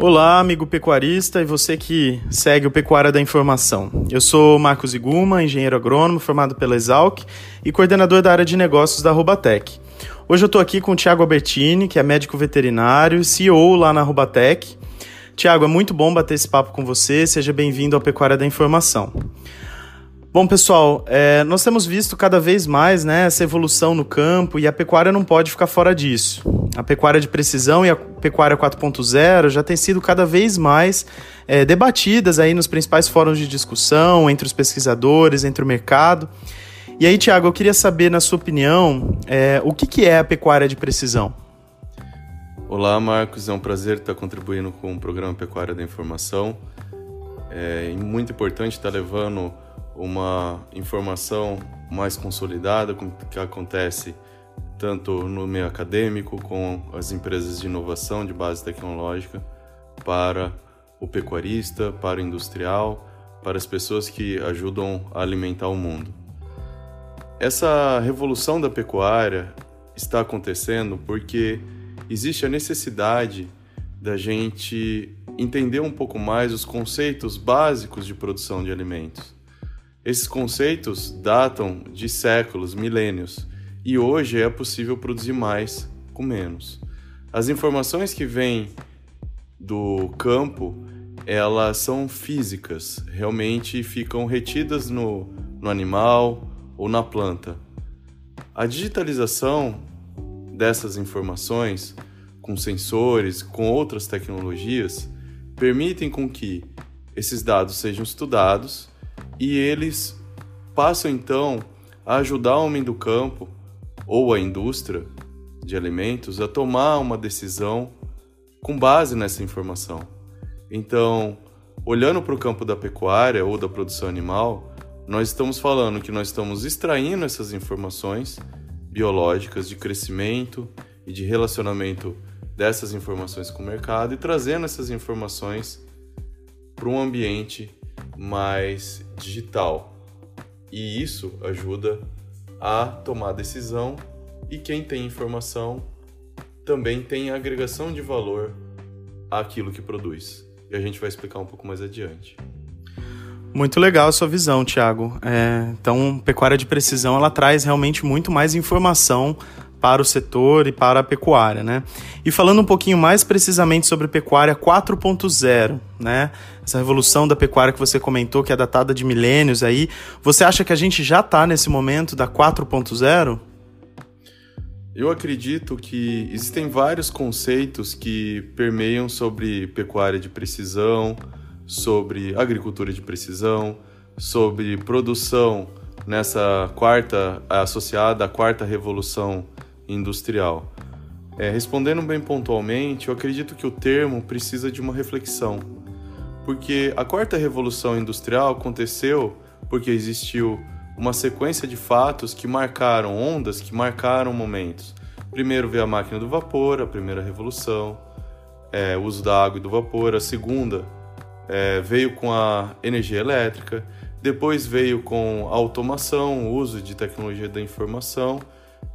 Olá, amigo pecuarista e você que segue o Pecuária da Informação. Eu sou Marcos Iguma, engenheiro agrônomo formado pela Exalc e coordenador da área de negócios da Rubatec. Hoje eu estou aqui com o Tiago Albertini, que é médico veterinário CEO lá na Rubatec. Tiago, é muito bom bater esse papo com você, seja bem-vindo ao Pecuária da Informação. Bom, pessoal, é, nós temos visto cada vez mais né, essa evolução no campo e a pecuária não pode ficar fora disso. A pecuária de precisão e a pecuária 4.0 já têm sido cada vez mais é, debatidas aí nos principais fóruns de discussão, entre os pesquisadores, entre o mercado. E aí, Tiago, eu queria saber, na sua opinião, é, o que, que é a pecuária de precisão? Olá, Marcos. É um prazer estar contribuindo com o programa Pecuária da Informação. É muito importante estar levando uma informação mais consolidada, com o que acontece tanto no meio acadêmico, com as empresas de inovação de base tecnológica, para o pecuarista, para o industrial, para as pessoas que ajudam a alimentar o mundo. Essa revolução da pecuária está acontecendo porque existe a necessidade da gente entender um pouco mais os conceitos básicos de produção de alimentos. Esses conceitos datam de séculos, milênios, e hoje é possível produzir mais com menos. As informações que vêm do campo, elas são físicas, realmente ficam retidas no, no animal ou na planta. A digitalização dessas informações, com sensores, com outras tecnologias, permitem com que esses dados sejam estudados e eles passam então a ajudar o homem do campo ou a indústria de alimentos a tomar uma decisão com base nessa informação. Então, olhando para o campo da pecuária ou da produção animal, nós estamos falando que nós estamos extraindo essas informações biológicas de crescimento e de relacionamento dessas informações com o mercado e trazendo essas informações para um ambiente mais digital. E isso ajuda a tomar decisão e quem tem informação também tem agregação de valor àquilo que produz. E a gente vai explicar um pouco mais adiante. Muito legal a sua visão, Tiago. É, então, pecuária de precisão ela traz realmente muito mais informação para o setor e para a pecuária, né? E falando um pouquinho mais precisamente sobre pecuária 4.0, né? Essa revolução da pecuária que você comentou, que é datada de milênios aí, você acha que a gente já está nesse momento da 4.0? Eu acredito que existem vários conceitos que permeiam sobre pecuária de precisão, sobre agricultura de precisão, sobre produção nessa quarta associada à quarta revolução industrial. É, respondendo bem pontualmente, eu acredito que o termo precisa de uma reflexão, porque a quarta revolução industrial aconteceu porque existiu uma sequência de fatos que marcaram ondas, que marcaram momentos. Primeiro veio a máquina do vapor, a primeira revolução, é, o uso da água e do vapor. A segunda é, veio com a energia elétrica. Depois veio com a automação, o uso de tecnologia da informação.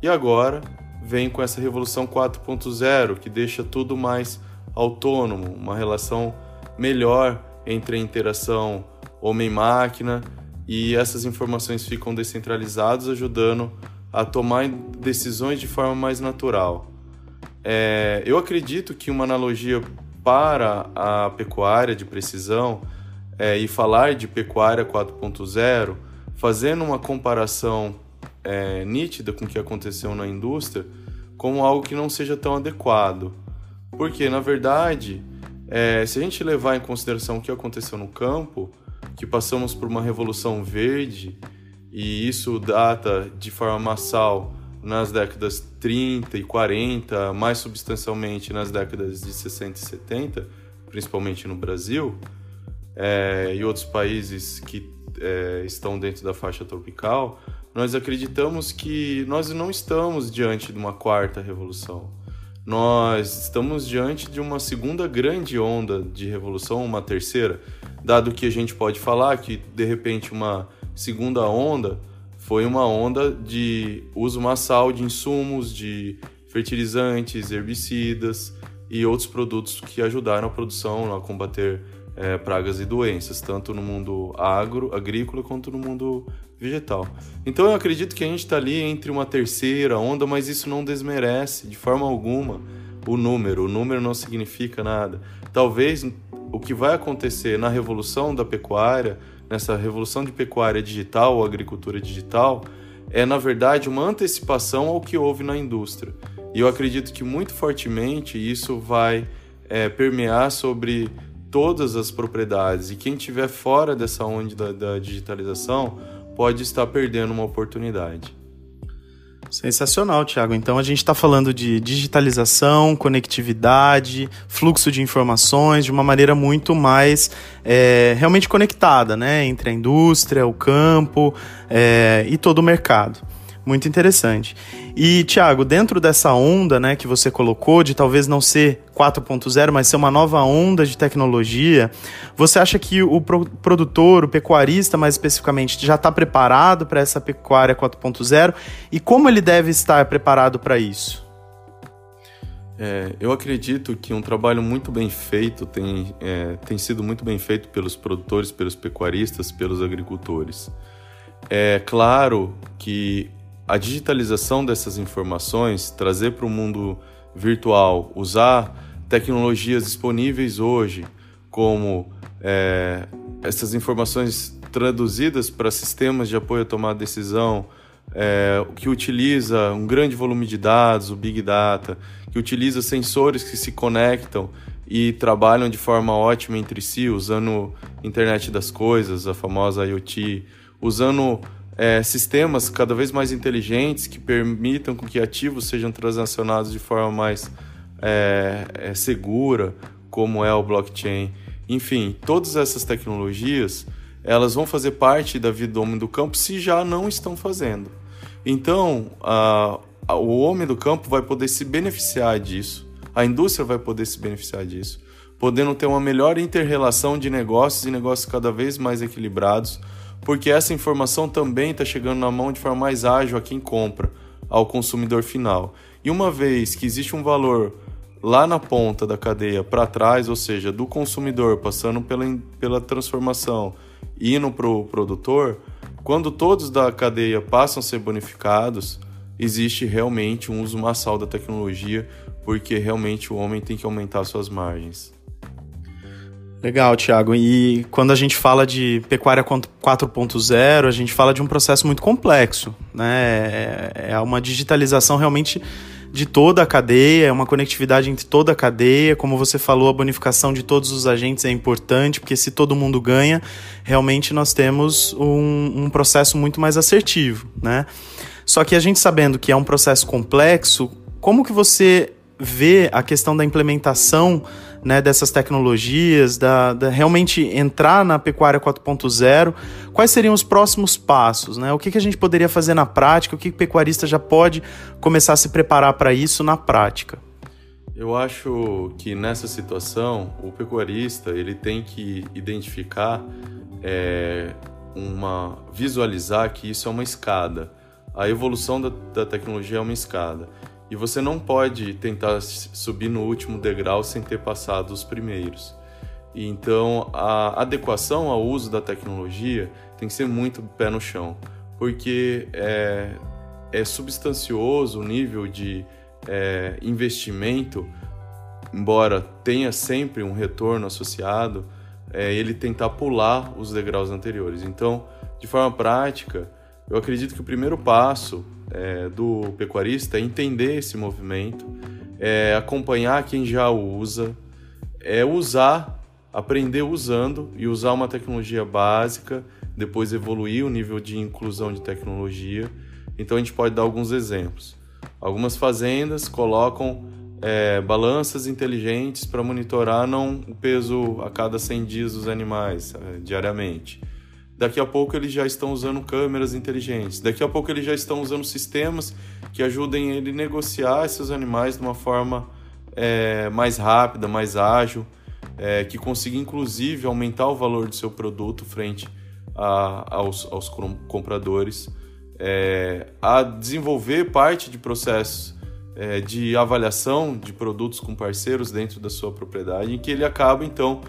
E agora vem com essa revolução 4.0 que deixa tudo mais autônomo, uma relação melhor entre a interação homem-máquina e essas informações ficam descentralizadas, ajudando a tomar decisões de forma mais natural. É, eu acredito que uma analogia para a pecuária de precisão é, e falar de pecuária 4.0, fazendo uma comparação é, nítida com o que aconteceu na indústria como algo que não seja tão adequado. Porque, na verdade, é, se a gente levar em consideração o que aconteceu no campo, que passamos por uma revolução verde, e isso data de forma massal nas décadas 30 e 40, mais substancialmente nas décadas de 60 e 70, principalmente no Brasil, é, e outros países que é, estão dentro da faixa tropical, nós acreditamos que nós não estamos diante de uma quarta revolução. Nós estamos diante de uma segunda grande onda de revolução, uma terceira, dado que a gente pode falar que de repente uma segunda onda foi uma onda de uso massal de insumos, de fertilizantes, herbicidas, e outros produtos que ajudaram a produção a combater é, pragas e doenças, tanto no mundo agro, agrícola quanto no mundo vegetal. Então eu acredito que a gente está ali entre uma terceira onda, mas isso não desmerece de forma alguma o número. O número não significa nada. Talvez o que vai acontecer na revolução da pecuária, nessa revolução de pecuária digital ou agricultura digital, é na verdade uma antecipação ao que houve na indústria. E eu acredito que muito fortemente isso vai é, permear sobre todas as propriedades. E quem estiver fora dessa onda da, da digitalização pode estar perdendo uma oportunidade. Sensacional, Thiago. Então a gente está falando de digitalização, conectividade, fluxo de informações de uma maneira muito mais é, realmente conectada, né? Entre a indústria, o campo é, e todo o mercado. Muito interessante. E, Thiago, dentro dessa onda né, que você colocou, de talvez não ser 4.0, mas ser uma nova onda de tecnologia, você acha que o produtor, o pecuarista mais especificamente, já está preparado para essa pecuária 4.0? E como ele deve estar preparado para isso? É, eu acredito que um trabalho muito bem feito tem, é, tem sido muito bem feito pelos produtores, pelos pecuaristas, pelos agricultores. É claro que a digitalização dessas informações, trazer para o mundo virtual, usar tecnologias disponíveis hoje, como é, essas informações traduzidas para sistemas de apoio tomada de decisão, é, que utiliza um grande volume de dados, o Big Data, que utiliza sensores que se conectam e trabalham de forma ótima entre si, usando internet das coisas, a famosa IoT, usando é, sistemas cada vez mais inteligentes que permitam que ativos sejam transacionados de forma mais é, é, segura, como é o blockchain. Enfim, todas essas tecnologias elas vão fazer parte da vida do homem do campo se já não estão fazendo. Então, a, a, o homem do campo vai poder se beneficiar disso, a indústria vai poder se beneficiar disso, podendo ter uma melhor interrelação de negócios e negócios cada vez mais equilibrados, porque essa informação também está chegando na mão de forma mais ágil a quem compra, ao consumidor final. E uma vez que existe um valor lá na ponta da cadeia para trás, ou seja, do consumidor passando pela, pela transformação e indo para o produtor, quando todos da cadeia passam a ser bonificados, existe realmente um uso massal da tecnologia, porque realmente o homem tem que aumentar suas margens. Legal, Thiago. E quando a gente fala de pecuária 4.0, a gente fala de um processo muito complexo, né? É, é uma digitalização realmente de toda a cadeia, é uma conectividade entre toda a cadeia. Como você falou, a bonificação de todos os agentes é importante, porque se todo mundo ganha, realmente nós temos um, um processo muito mais assertivo, né? Só que a gente sabendo que é um processo complexo, como que você vê a questão da implementação né, dessas tecnologias, da, da, realmente entrar na pecuária 4.0, quais seriam os próximos passos? Né? O que, que a gente poderia fazer na prática? O que, que o pecuarista já pode começar a se preparar para isso na prática? Eu acho que nessa situação o pecuarista ele tem que identificar é, uma visualizar que isso é uma escada. A evolução da, da tecnologia é uma escada. E você não pode tentar subir no último degrau sem ter passado os primeiros. E então a adequação ao uso da tecnologia tem que ser muito pé no chão, porque é, é substancioso o nível de é, investimento, embora tenha sempre um retorno associado, é, ele tentar pular os degraus anteriores. Então, de forma prática, eu acredito que o primeiro passo é, do pecuarista é entender esse movimento, é acompanhar quem já o usa, é usar, aprender usando e usar uma tecnologia básica, depois evoluir o nível de inclusão de tecnologia. Então a gente pode dar alguns exemplos. Algumas fazendas colocam é, balanças inteligentes para monitorar não o peso a cada 100 dias dos animais é, diariamente Daqui a pouco eles já estão usando câmeras inteligentes. Daqui a pouco eles já estão usando sistemas que ajudem ele a negociar esses animais de uma forma é, mais rápida, mais ágil, é, que consiga inclusive aumentar o valor do seu produto frente a, aos, aos compradores, é, a desenvolver parte de processos é, de avaliação de produtos com parceiros dentro da sua propriedade, em que ele acaba então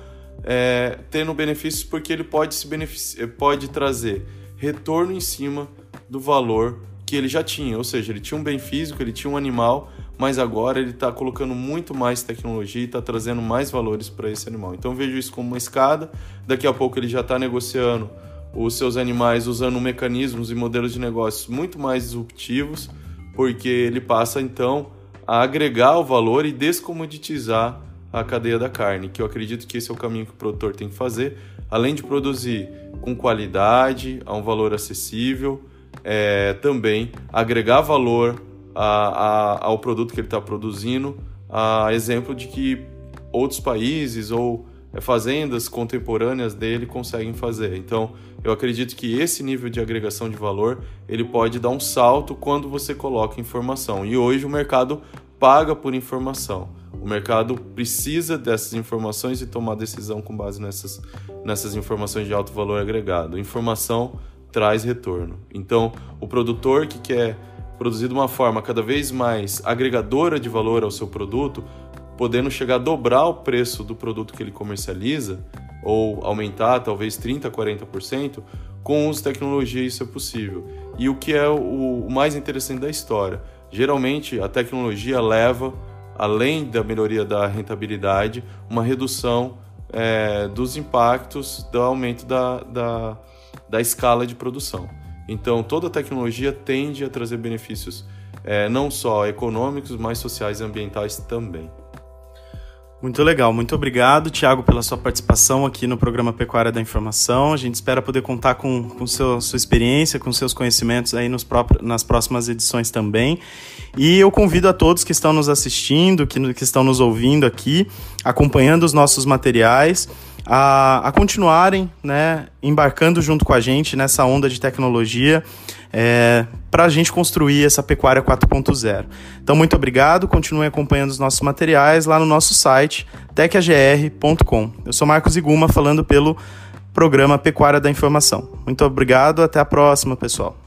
é, tendo benefícios porque ele pode se beneficiar, pode trazer retorno em cima do valor que ele já tinha, ou seja, ele tinha um bem físico, ele tinha um animal, mas agora ele está colocando muito mais tecnologia e está trazendo mais valores para esse animal. Então vejo isso como uma escada. Daqui a pouco ele já está negociando os seus animais usando mecanismos e modelos de negócios muito mais disruptivos, porque ele passa então a agregar o valor e descomoditizar a cadeia da carne, que eu acredito que esse é o caminho que o produtor tem que fazer, além de produzir com qualidade, a um valor acessível, é, também agregar valor a, a, ao produto que ele está produzindo, a exemplo de que outros países ou é, fazendas contemporâneas dele conseguem fazer. Então, eu acredito que esse nível de agregação de valor ele pode dar um salto quando você coloca informação. E hoje o mercado paga por informação. O mercado precisa dessas informações e tomar decisão com base nessas, nessas informações de alto valor agregado. Informação traz retorno. Então, o produtor que quer produzir de uma forma cada vez mais agregadora de valor ao seu produto, podendo chegar a dobrar o preço do produto que ele comercializa, ou aumentar talvez 30%, 40%, com uso de tecnologia isso é possível. E o que é o mais interessante da história? Geralmente a tecnologia leva, além da melhoria da rentabilidade, uma redução é, dos impactos do aumento da, da, da escala de produção. Então, toda tecnologia tende a trazer benefícios é, não só econômicos, mas sociais e ambientais também. Muito legal, muito obrigado, Tiago, pela sua participação aqui no programa Pecuária da Informação. A gente espera poder contar com, com seu, sua experiência, com seus conhecimentos aí nos próprios, nas próximas edições também. E eu convido a todos que estão nos assistindo, que, que estão nos ouvindo aqui, acompanhando os nossos materiais a, a continuarem né, embarcando junto com a gente nessa onda de tecnologia é, para a gente construir essa pecuária 4.0. Então, muito obrigado, continuem acompanhando os nossos materiais lá no nosso site tecagr.com. Eu sou Marcos Iguma, falando pelo programa Pecuária da Informação. Muito obrigado, até a próxima, pessoal.